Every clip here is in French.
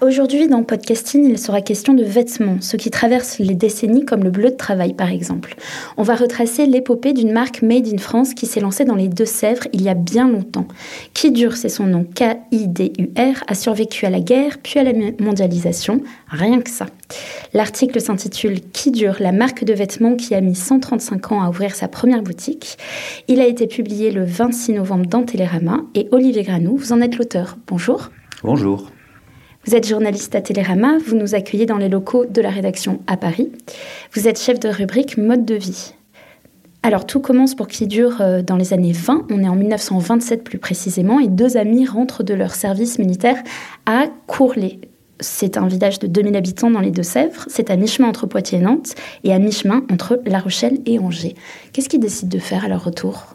Aujourd'hui, dans Podcasting, il sera question de vêtements, ceux qui traversent les décennies comme le bleu de travail par exemple. On va retracer l'épopée d'une marque Made in France qui s'est lancée dans les Deux-Sèvres il y a bien longtemps. Qui dure, c'est son nom, K-I-D-U-R, a survécu à la guerre puis à la mondialisation, rien que ça. L'article s'intitule Qui dure, la marque de vêtements qui a mis 135 ans à ouvrir sa première boutique. Il a été publié le 26 novembre dans Télérama et Olivier Granou, vous en êtes l'auteur. Bonjour. Bonjour. Vous êtes journaliste à Télérama, vous nous accueillez dans les locaux de la rédaction à Paris. Vous êtes chef de rubrique mode de vie. Alors tout commence pour qui dure euh, dans les années 20, on est en 1927 plus précisément, et deux amis rentrent de leur service militaire à Courlay. C'est un village de 2000 habitants dans les Deux-Sèvres, c'est à mi-chemin entre Poitiers et Nantes, et à mi-chemin entre La Rochelle et Angers. Qu'est-ce qu'ils décident de faire à leur retour?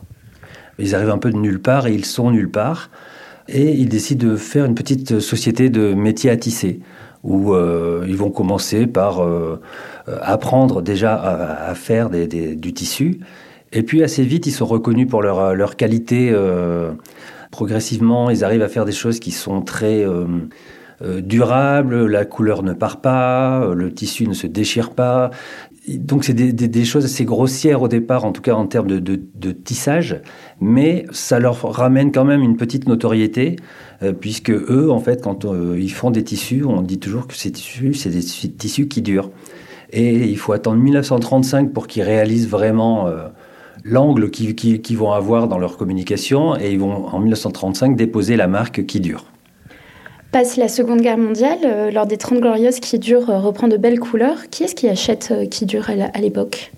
Ils arrivent un peu de nulle part et ils sont nulle part et ils décident de faire une petite société de métiers à tisser où euh, ils vont commencer par euh, apprendre déjà à, faire du tissu. Et puis assez vite, ils sont reconnus pour leur, qualité. Euh, progressivement, ils arrivent à faire des choses qui sont très durables, la couleur ne part pas, le tissu ne se déchire pas donc c'est des, choses assez grossières au départ, en tout cas en termes de, tissage, mais ça leur ramène quand même une petite notoriété, euh, puisque eux, en fait, quand euh, ils font des tissus, on dit toujours que ces tissus, c'est des tissus qui durent. Et il faut attendre 1935 pour qu'ils réalisent vraiment euh, l'angle qu'ils vont avoir dans leur communication, et ils vont en 1935 déposer la marque qui dure. Passe la Seconde Guerre mondiale, euh, lors des Trente Glorieuses, qui dure euh, reprend de belles couleurs. Qui est-ce qui achète euh, qui dure à l'époque?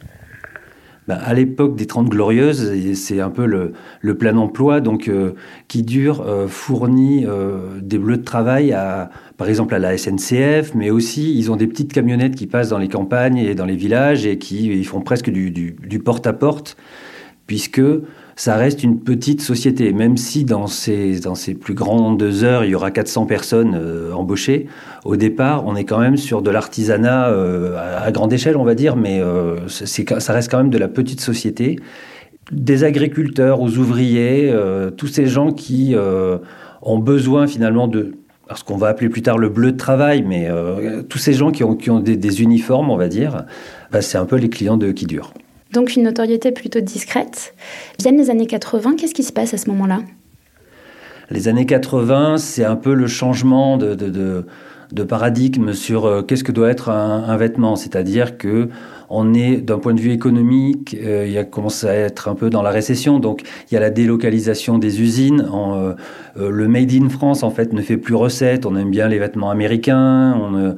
Ben, à l'époque des Trente Glorieuses, c'est un peu le, le, plein emploi, donc qui dure fournit des bleus de travail à, par exemple à la SNCF, mais aussi ils ont des petites camionnettes qui passent dans les campagnes et dans les villages et qui font presque du, du, du porte-à-porte, puisque ça reste une petite société. Même si dans ces, dans ces plus grandes heures, il y aura 400 personnes euh, embauchées, au départ, on est quand même sur de l'artisanat euh, à, grande échelle, on va dire, mais euh, ça reste quand même de la petite société. Des agriculteurs aux ouvriers, tous ces gens qui ont besoin finalement de ce qu'on va appeler plus tard le bleu de travail, mais tous ces gens qui ont, qui ont des, uniformes, on va dire, bah, c'est un peu les clients de qui durent donc une notoriété plutôt discrète. Viennent les années 80, qu'est-ce qui se passe à ce moment-là? Les années 80, c'est un peu le changement de, paradigme sur euh, qu'est-ce que doit être un, vêtement. C'est-à-dire que on est d'un point de vue économique, euh, il a commencé à être un peu dans la récession, donc il y a la délocalisation des usines. Euh, le made in France en fait ne fait plus recette. On aime bien les vêtements américains. On,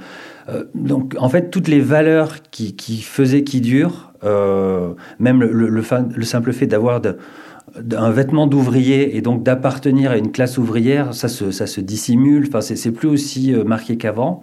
donc en fait toutes les valeurs qui, faisaient qui durent euh, même le, simple fait d'avoir un vêtement d'ouvrier et donc d'appartenir à une classe ouvrière, ça se, ça se dissimule. Enfin, c'est plus aussi euh, marqué qu'avant.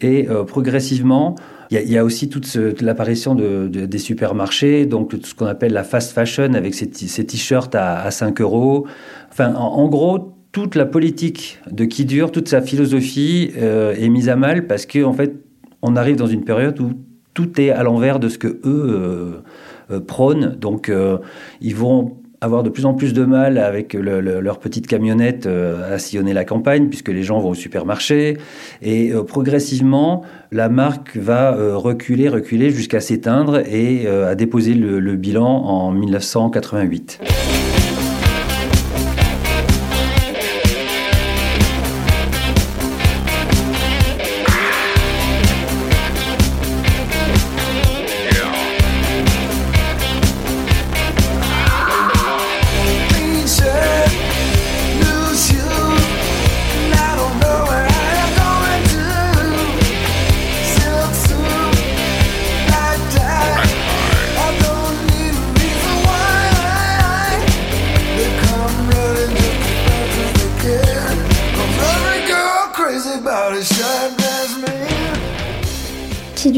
Et euh, progressivement, il y, a aussi toute, l'apparition de, des supermarchés, donc tout ce qu'on appelle la fast fashion avec ces, t-shirts à, 5 euros. Enfin, en, gros, toute la politique de qui dure, toute sa philosophie est mise à mal parce qu'en en fait, on arrive dans une période où tout est à l'envers de ce que eux euh, euh, prônent. Donc, euh, ils vont avoir de plus en plus de mal avec leur petite camionnette à sillonner la campagne, puisque les gens vont au supermarché. Et progressivement, la marque va reculer, reculer jusqu'à s'éteindre et à déposer le bilan en 1988.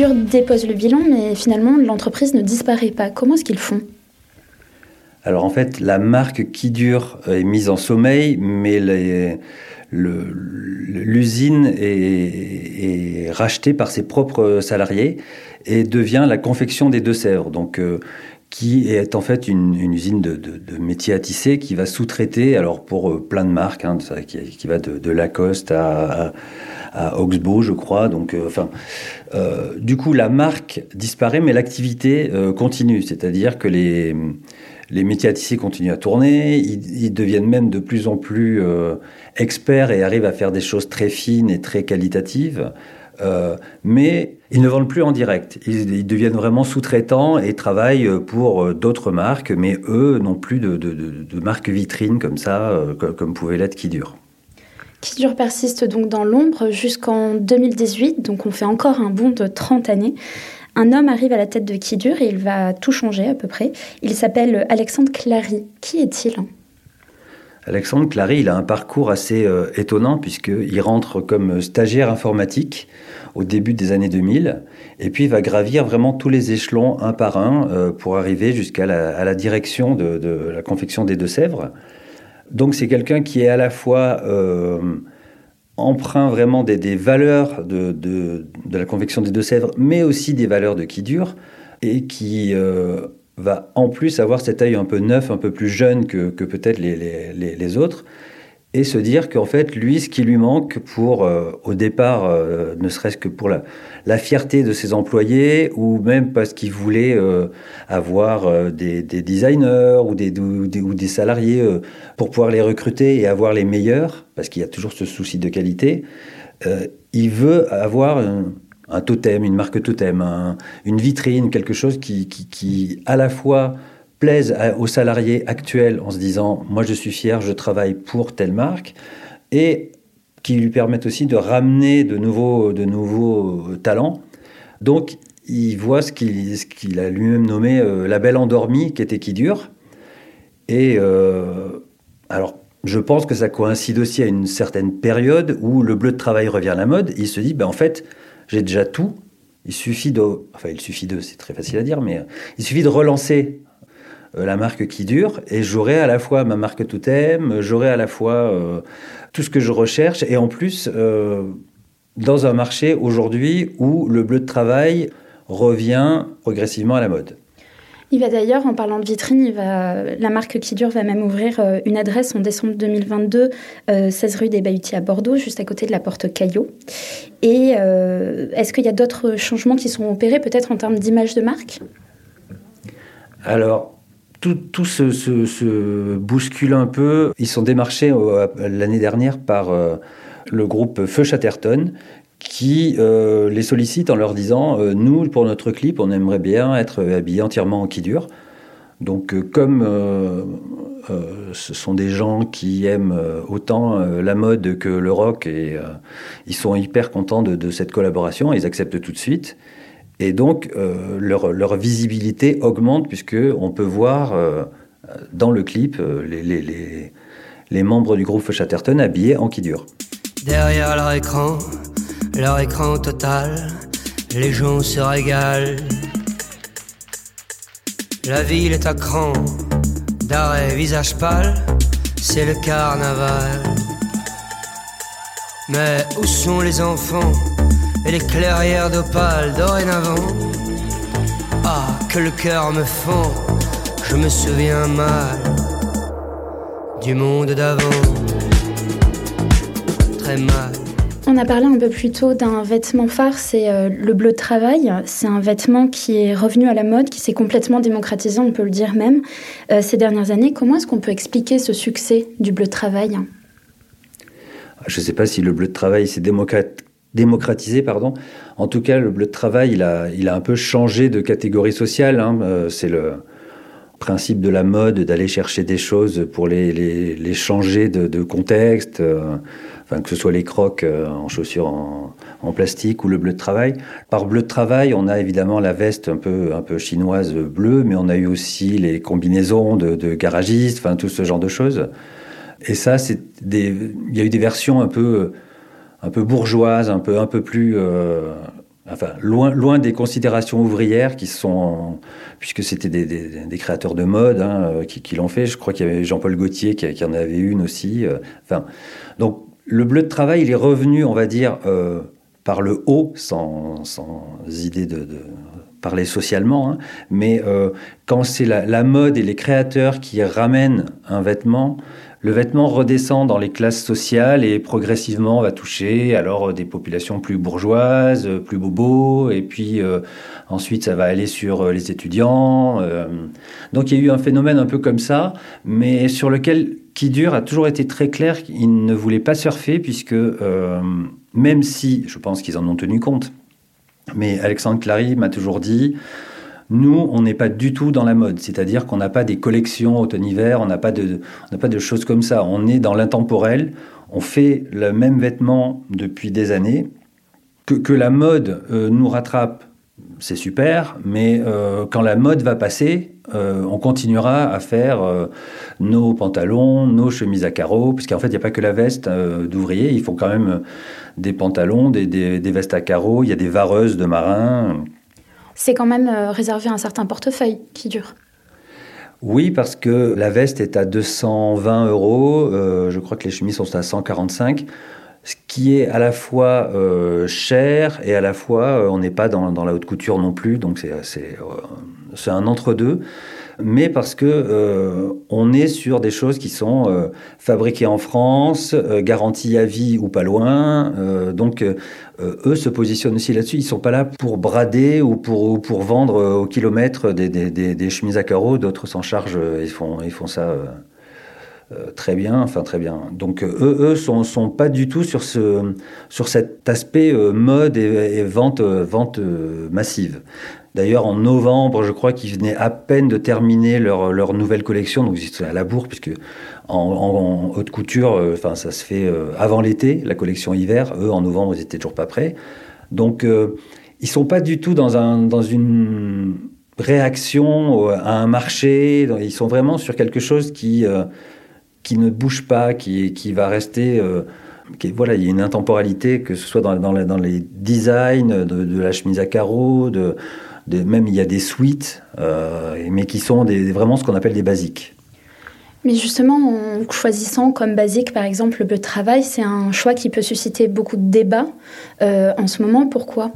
Dépose le bilan, mais finalement l'entreprise ne disparaît pas. Comment est-ce qu'ils font? Alors en fait, la marque qui dure est mise en sommeil, mais l'usine est, rachetée par ses propres salariés et devient la confection des Deux-Sèvres. Euh, qui est en fait une, usine de, métiers à tisser qui va sous-traiter, alors pour euh, plein de marques, hein, qui, va de, Lacoste à, à, Oxbow, je crois. Donc, euh, enfin, euh, du coup, la marque disparaît, mais l'activité continue. C'est-à-dire que les, les métiers à tisser continuent à tourner, ils, deviennent même de plus en plus experts et arrivent à faire des choses très fines et très qualitatives. Euh, mais ils ne vendent plus en direct. Ils, deviennent vraiment sous-traitants et travaillent pour euh, d'autres marques, mais eux n'ont plus de, marque vitrine comme ça, euh, comme, pouvait l'être Kidure. Kidure persiste donc dans l'ombre jusqu'en 2018, donc on fait encore un bond de 30 années. Un homme arrive à la tête de Kidure et il va tout changer à peu près. Il s'appelle Alexandre Clary. Qui est-il? Alexandre Clary, il a un parcours assez étonnant puisqu'il rentre comme stagiaire informatique au début des années 2000, et puis il va gravir vraiment tous les échelons un par un euh, pour arriver jusqu'à la, direction de, la confection des Deux-Sèvres. Donc c'est quelqu'un qui est à la fois euh, emprunt vraiment des, valeurs de, la confection des Deux-Sèvres, mais aussi des valeurs de qui dure, et qui euh, va en plus avoir cet œil un peu neuf, un peu plus jeune que, peut-être les autres, et se dire qu'en fait, lui, ce qui lui manque pour, euh, au départ, euh, ne serait-ce que pour la, la, fierté de ses employés, ou même parce qu'il voulait euh, avoir des, des, designers ou des, ou des, salariés pour pouvoir les recruter et avoir les meilleurs, parce qu'il y a toujours ce souci de qualité, il veut avoir un, totem, une marque totem, une vitrine, quelque chose qui, qui, qui à la fois plaisent aux salariés actuels en se disant moi je suis fier, je travaille pour telle marque et qui lui permettent aussi de ramener de nouveaux, de nouveaux talents. Donc il voit ce qu'il a lui-même nommé euh, la belle endormie qui était qui dure? Et euh, alors je pense que ça coïncide aussi à une certaine période où le bleu de travail revient à la mode. il se dit ben, en fait j'ai déjà tout. Il suffit de, enfin il suffit de, c'est très facile à dire, mais il suffit de relancer euh, la marque qui dure et j'aurai à la fois ma marque totem, j'aurai à la fois euh, tout ce que je recherche et en plus euh, dans un marché aujourd'hui où le bleu de travail revient progressivement à la mode. Il va d'ailleurs, en parlant de vitrine, la marque qui dure va même ouvrir une adresse en décembre 2022, 16 rue des Bahutiers à Bordeaux, juste à côté de la porte Caillot. Et est-ce qu'il y a d'autres changements qui sont opérés, peut-être en termes d'image de marque? Alors, tout, se, bouscule un peu. Ils sont démarchés euh, l'année dernière par euh, le groupe Feu Chatterton qui euh, les sollicite en leur disant Nous, pour notre clip, on aimerait bien être habillés entièrement en qui dure. Donc, comme ce sont des gens qui aiment autant la mode que le rock, et ils sont hyper contents de, cette collaboration, ils acceptent tout de suite. Et donc, euh, leur, visibilité augmente puisqu'on peut voir euh, dans le clip euh, les, membres du groupe Chatterton habillés en qui dure. Derrière leur écran, leur écran total, les gens se régalent. La ville est à cran, d'arrêt visage pâle, c'est le carnaval. Mais où sont les enfants et les clairières d'opale dorénavant? Ah, que le cœur me fend, je me souviens mal du monde d'avant. Très mal. On a parlé un peu plus tôt d'un vêtement phare, c'est euh, le bleu de travail. C'est un vêtement qui est revenu à la mode, qui s'est complètement démocratisé, on peut le dire même, euh, ces dernières années. Comment est-ce qu'on peut expliquer ce succès du bleu de travail? Je ne sais pas si le bleu de travail s'est démocratisé, pardon. En tout cas, le bleu de travail, il a, il a un peu changé de catégorie sociale. Hein. Euh, c'est le principe de la mode d'aller chercher des choses pour les, les, changer de, contexte, euh, enfin, que ce soit les crocs euh, en chaussures en, plastique ou le bleu de travail. Par bleu de travail, on a évidemment la veste un peu, un peu chinoise bleue, mais on a eu aussi les combinaisons de, de garagistes, enfin tout ce genre de choses. Et ça, c'est il y a eu des versions un peu un peu bourgeoise, un peu, un peu plus enfin, loin, loin des considérations ouvrières qui sont, puisque c'était des, créateurs de mode hein, euh, qui, l'ont fait. Je crois qu'il y avait Jean-Paul Gaultier qui, en avait une aussi. Euh, enfin, donc le bleu de travail, il est revenu, on va dire, euh, par le haut, sans, sans idée de, parler socialement, hein, mais quand c'est la, mode et les créateurs qui ramènent un vêtement, le vêtement redescend dans les classes sociales et progressivement va toucher alors des populations plus bourgeoises, plus bobos, et puis euh, ensuite ça va aller sur euh, les étudiants. Euh. Donc il y a eu un phénomène un peu comme ça, mais sur lequel qui dure a toujours été très clair qu'il ne voulait pas surfer puisque euh, même si je pense qu'ils en ont tenu compte, mais Alexandre Clary m'a toujours dit nous, on n'est pas du tout dans la mode, c'est-à-dire qu'on n'a pas des collections automne-hiver, on n'a pas, de, pas de choses comme ça. On est dans l'intemporel, on fait le même vêtement depuis des années. Que, la mode euh, nous rattrape, c'est super, mais euh, quand la mode va passer, euh, on continuera à faire nos pantalons, nos chemises à carreaux, puisqu'en fait, il n'y a pas que la veste d'ouvrier, il faut quand même des pantalons, des, des, des, vestes à carreaux, il y a des vareuses de marins c'est quand même euh, réservé à un certain portefeuille qui dure. Oui, parce que la veste est à 220 euros. Euh, je crois que les chemises sont à 145. Ce qui est à la fois euh, cher et à la fois, on n'est pas dans, dans, la haute couture non plus. Donc c'est euh, un entre-deux mais parce que euh, on est sur des choses qui sont euh, fabriquées en France, euh, garanties à vie ou pas loin. Donc eux se positionnent aussi là-dessus. Ils sont pas là pour brader ou pour, ou pour vendre au kilomètre des, des, des, chemises à carreaux. D'autres s'en chargent. Ils font, ils font ça. Très bien, enfin très bien. Donc eux, eux sont, sont pas du tout sur ce sur cet aspect mode et, et vente vente massive. D'ailleurs, en novembre, je crois qu'ils venaient à peine de terminer leur, leur nouvelle collection, donc ils étaient à la bourre, puisque en, haute couture, euh, ça se fait euh, avant l'été, la collection hiver. Eux, en novembre, ils étaient toujours pas prêts. Donc, euh, ils sont pas du tout dans, un, dans une réaction à un marché. Ils sont vraiment sur quelque chose qui, euh, qui ne bouge pas, qui, qui va rester. Euh, voilà, il y a une intemporalité, que ce soit dans, dans, dans les designs de, de, la chemise à carreaux, de, même il y a des suites, euh, mais qui sont des, vraiment ce qu'on appelle des basiques. Mais justement, en choisissant comme basique, par exemple, le bleu de travail, c'est un choix qui peut susciter beaucoup de débats. Euh, en ce moment, pourquoi?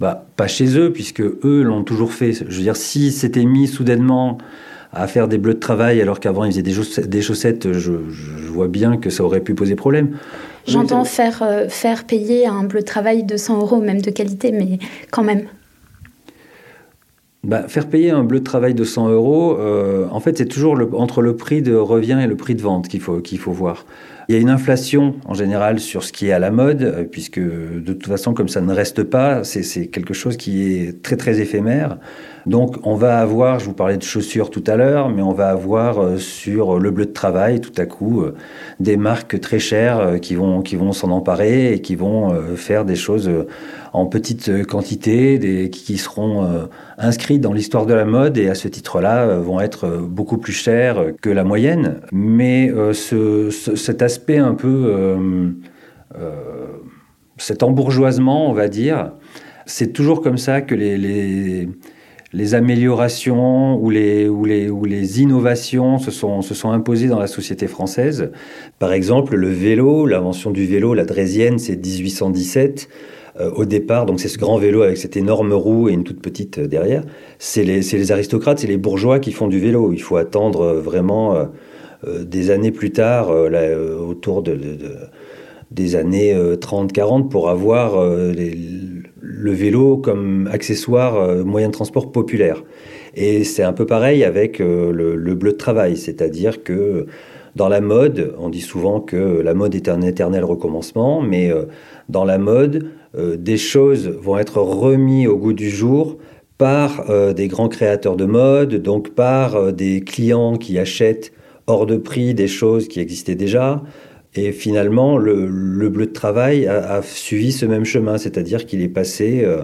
Bah, Pas chez eux, puisque eux l'ont toujours fait. Je veux dire, si c'était mis soudainement à faire des bleus de travail alors qu'avant ils faisaient des, chaussettes, des chaussettes je, je, vois bien que ça aurait pu poser problème. J'entends faire, euh, faire payer un bleu de travail de 100 euros, même de qualité, mais quand même. Bah, faire payer un bleu de travail de 100 euros, euh, en fait, c'est toujours le, entre le prix de revient et le prix de vente qu'il faut, qu'il faut voir. Il y a une inflation en général sur ce qui est à la mode, euh, puisque de toute façon, comme ça ne reste pas, c'est quelque chose qui est très très éphémère. Donc on va avoir, je vous parlais de chaussures tout à l'heure, mais on va avoir euh, sur le bleu de travail tout à coup euh, des marques très chères euh, qui vont, s'en emparer et qui vont euh, faire des choses euh, en petite quantité, qui seront euh, inscrites dans l'histoire de la mode et à ce titre-là euh, vont être beaucoup plus chères que la moyenne. Mais ce, ce, cet aspect un peu cet embourgeoisement, on va dire, c'est toujours comme ça que les, les améliorations ou les, ou, les, ou les innovations se sont, se sont imposées dans la société française. Par exemple, le vélo, l'invention du vélo, la Drésienne, c'est 1817. Euh, au départ, donc c'est ce grand vélo avec cette énorme roue et une toute petite euh, derrière. C'est les, les, aristocrates, c'est les bourgeois qui font du vélo. Il faut attendre euh, vraiment des années plus tard, autour de, des années 30-40, pour avoir les, le vélo comme accessoire euh, moyen de transport populaire. Et c'est un peu pareil avec euh, le, le, bleu de travail, c'est-à-dire que dans la mode, on dit souvent que la mode est un éternel recommencement, mais euh, dans la mode, des choses vont être remises au goût du jour par des grands créateurs de mode, donc par des clients qui achètent hors de prix des choses qui existaient déjà, et finalement, le, le bleu de travail a, suivi ce même chemin, c'est-à-dire qu'il est passé euh,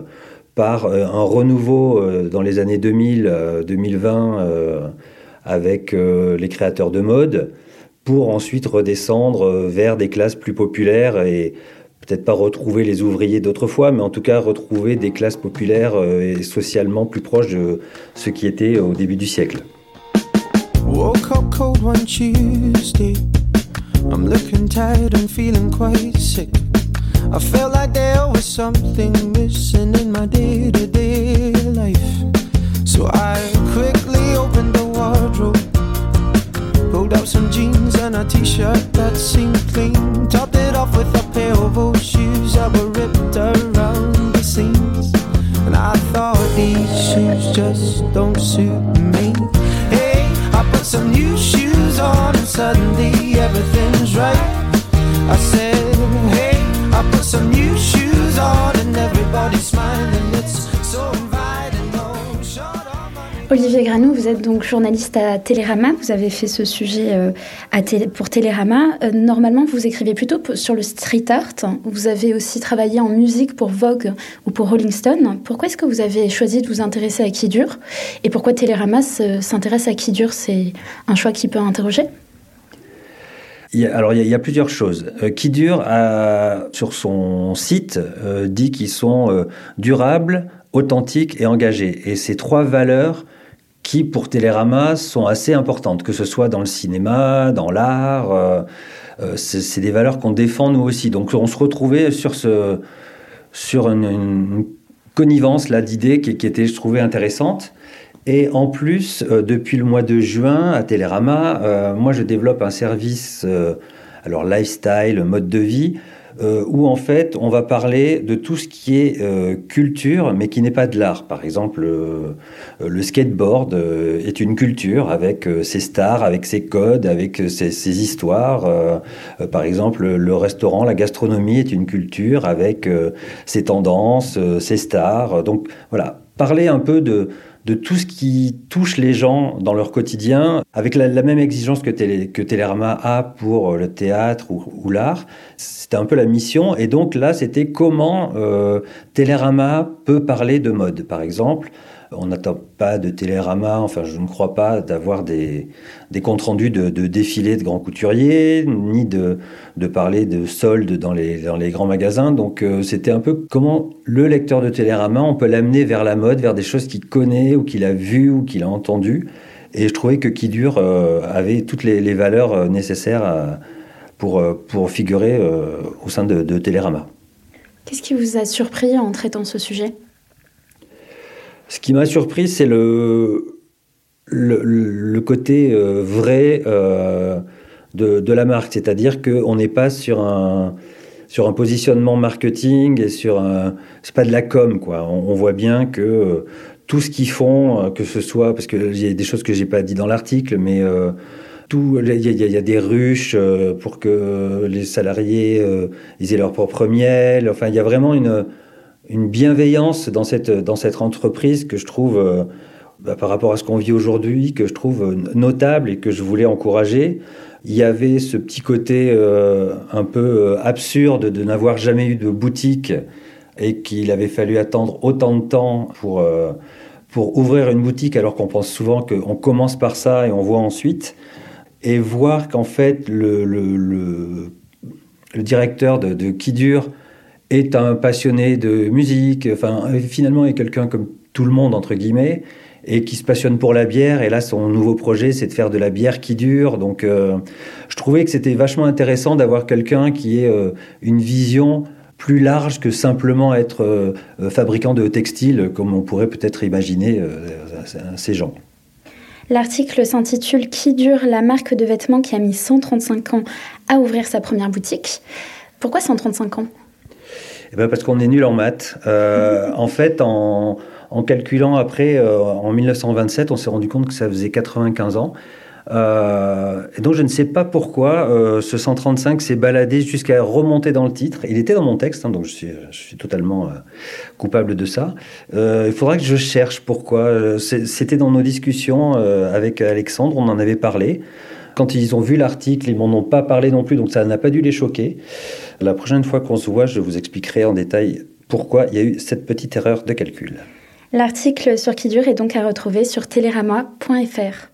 par euh, un renouveau euh, dans les années 2000, 2020 avec les créateurs de mode, pour ensuite redescendre vers des classes plus populaires et peut-être pas retrouver les ouvriers d'autrefois, mais en tout cas retrouver des classes populaires et socialement plus proches de ce qui était au début du siècle. Up cold Tuesday. I'm looking tired and feeling quite sick. I felt like there was something missing in my day to day life. So I quickly opened the wardrobe, pulled out some jeans and a t shirt that seemed clean, topped it off with a pair of old shoes that were ripped around the seams. And I thought these shoes just don't suit me. Hey, I put some new shoes on and suddenly everything's Olivier Granou, vous êtes donc journaliste à Télérama. Vous avez fait ce sujet euh, pour Télérama. Euh, normalement, vous écrivez plutôt sur le street art. Vous avez aussi travaillé en musique pour Vogue ou pour Rolling Stone. Pourquoi est-ce que vous avez choisi de vous intéresser à qui dure Et pourquoi Télérama s'intéresse à qui dure C'est un choix qui peut interroger? Alors, il y, a, plusieurs choses. Euh, qui dure sur son site, euh, dit qu'ils sont euh, durables, authentiques et engagés. Et ces trois valeurs qui, pour Télérama, sont assez importantes, que ce soit dans le cinéma, dans l'art. c'est des valeurs qu'on défend nous aussi. Donc, on se retrouvait sur, ce, sur une, connivence là d'idées qui, qui, était, je trouvais, intéressante. Et en plus, euh, depuis le mois de juin à Télérama, euh, moi je développe un service, euh, alors lifestyle, mode de vie, où en fait on va parler de tout ce qui est culture, mais qui n'est pas de l'art. Par exemple, le skateboard est une culture avec ses stars, avec ses codes, avec ses, ses histoires. par exemple, le restaurant, la gastronomie est une culture avec ses tendances, ses stars. Donc voilà, parler un peu de de tout ce qui touche les gens dans leur quotidien, avec la, même exigence que, Télé, Télérama a pour euh, le théâtre ou, l'art. C'était un peu la mission. Et donc là, c'était comment euh, Télérama peut parler de mode, par exemple. On n'attend pas de Télérama, enfin je ne crois pas, d'avoir des, des comptes rendus de, défilés de grands couturiers, ni de, de parler de soldes dans les, dans les grands magasins. Donc euh, c'était un peu comment le lecteur de Télérama, on peut l'amener vers la mode, vers des choses qu'il connaît ou qu'il a vues ou qu'il a entendues. Et je trouvais que Qui Dure euh, avait toutes les, valeurs euh, nécessaires pour, pour figurer au sein de, de Télérama. Qu'est-ce qui vous a surpris en traitant ce sujet? Ce qui m'a surpris, c'est le, le, côté euh, vrai euh, de, la marque. C'est-à-dire qu'on n'est pas sur un, sur un positionnement marketing et sur un. C'est pas de la com, quoi. On, voit bien que euh, tout ce qu'ils font, que ce soit. Parce y a des choses que j'ai pas dit dans l'article, mais. il y, a des ruches pour que les salariés aient leur propre miel. Enfin, il y a vraiment une, une bienveillance dans cette, entreprise que je trouve, euh, bah, par rapport à ce qu'on vit aujourd'hui, que je trouve euh, notable et que je voulais encourager. Il y avait ce petit côté euh, un peu absurde de n'avoir jamais eu de boutique et qu'il avait fallu attendre autant de temps pour, pour ouvrir une boutique alors qu'on pense souvent qu'on commence par ça et on voit ensuite. Et voir qu'en fait le, le, directeur de, de Kidur est un passionné de musique, enfin finalement est quelqu'un comme tout le monde entre guillemets et qui se passionne pour la bière. Et là, son nouveau projet, c'est de faire de la bière qui dure. Donc, euh, je trouvais que c'était vachement intéressant d'avoir quelqu'un qui ait euh, une vision plus large que simplement être euh, fabricant de textiles, comme on pourrait peut-être imaginer ces gens. L'article s'intitule Qui dure? La marque de vêtements qui a mis 135 ans à ouvrir sa première boutique. Pourquoi 135 ans? Eh ben, parce qu'on est nul en maths. Euh, en fait, en, calculant après, euh, en 1927, on s'est rendu compte que ça faisait 95 ans. Euh, donc je ne sais pas pourquoi ce 135 s'est baladé jusqu'à remonter dans le titre. Il était dans mon texte, hein, donc je suis totalement coupable de ça. il faudra que je cherche pourquoi. C'était dans nos discussions avec Alexandre, on en avait parlé. Quand ils ont vu l'article, ils m'en ont pas parlé non plus, donc ça n'a pas dû les choquer. La prochaine fois qu'on se voit, je vous expliquerai en détail pourquoi il y a eu cette petite erreur de calcul. L'article sur qui dure est donc à retrouver sur télérama.fr.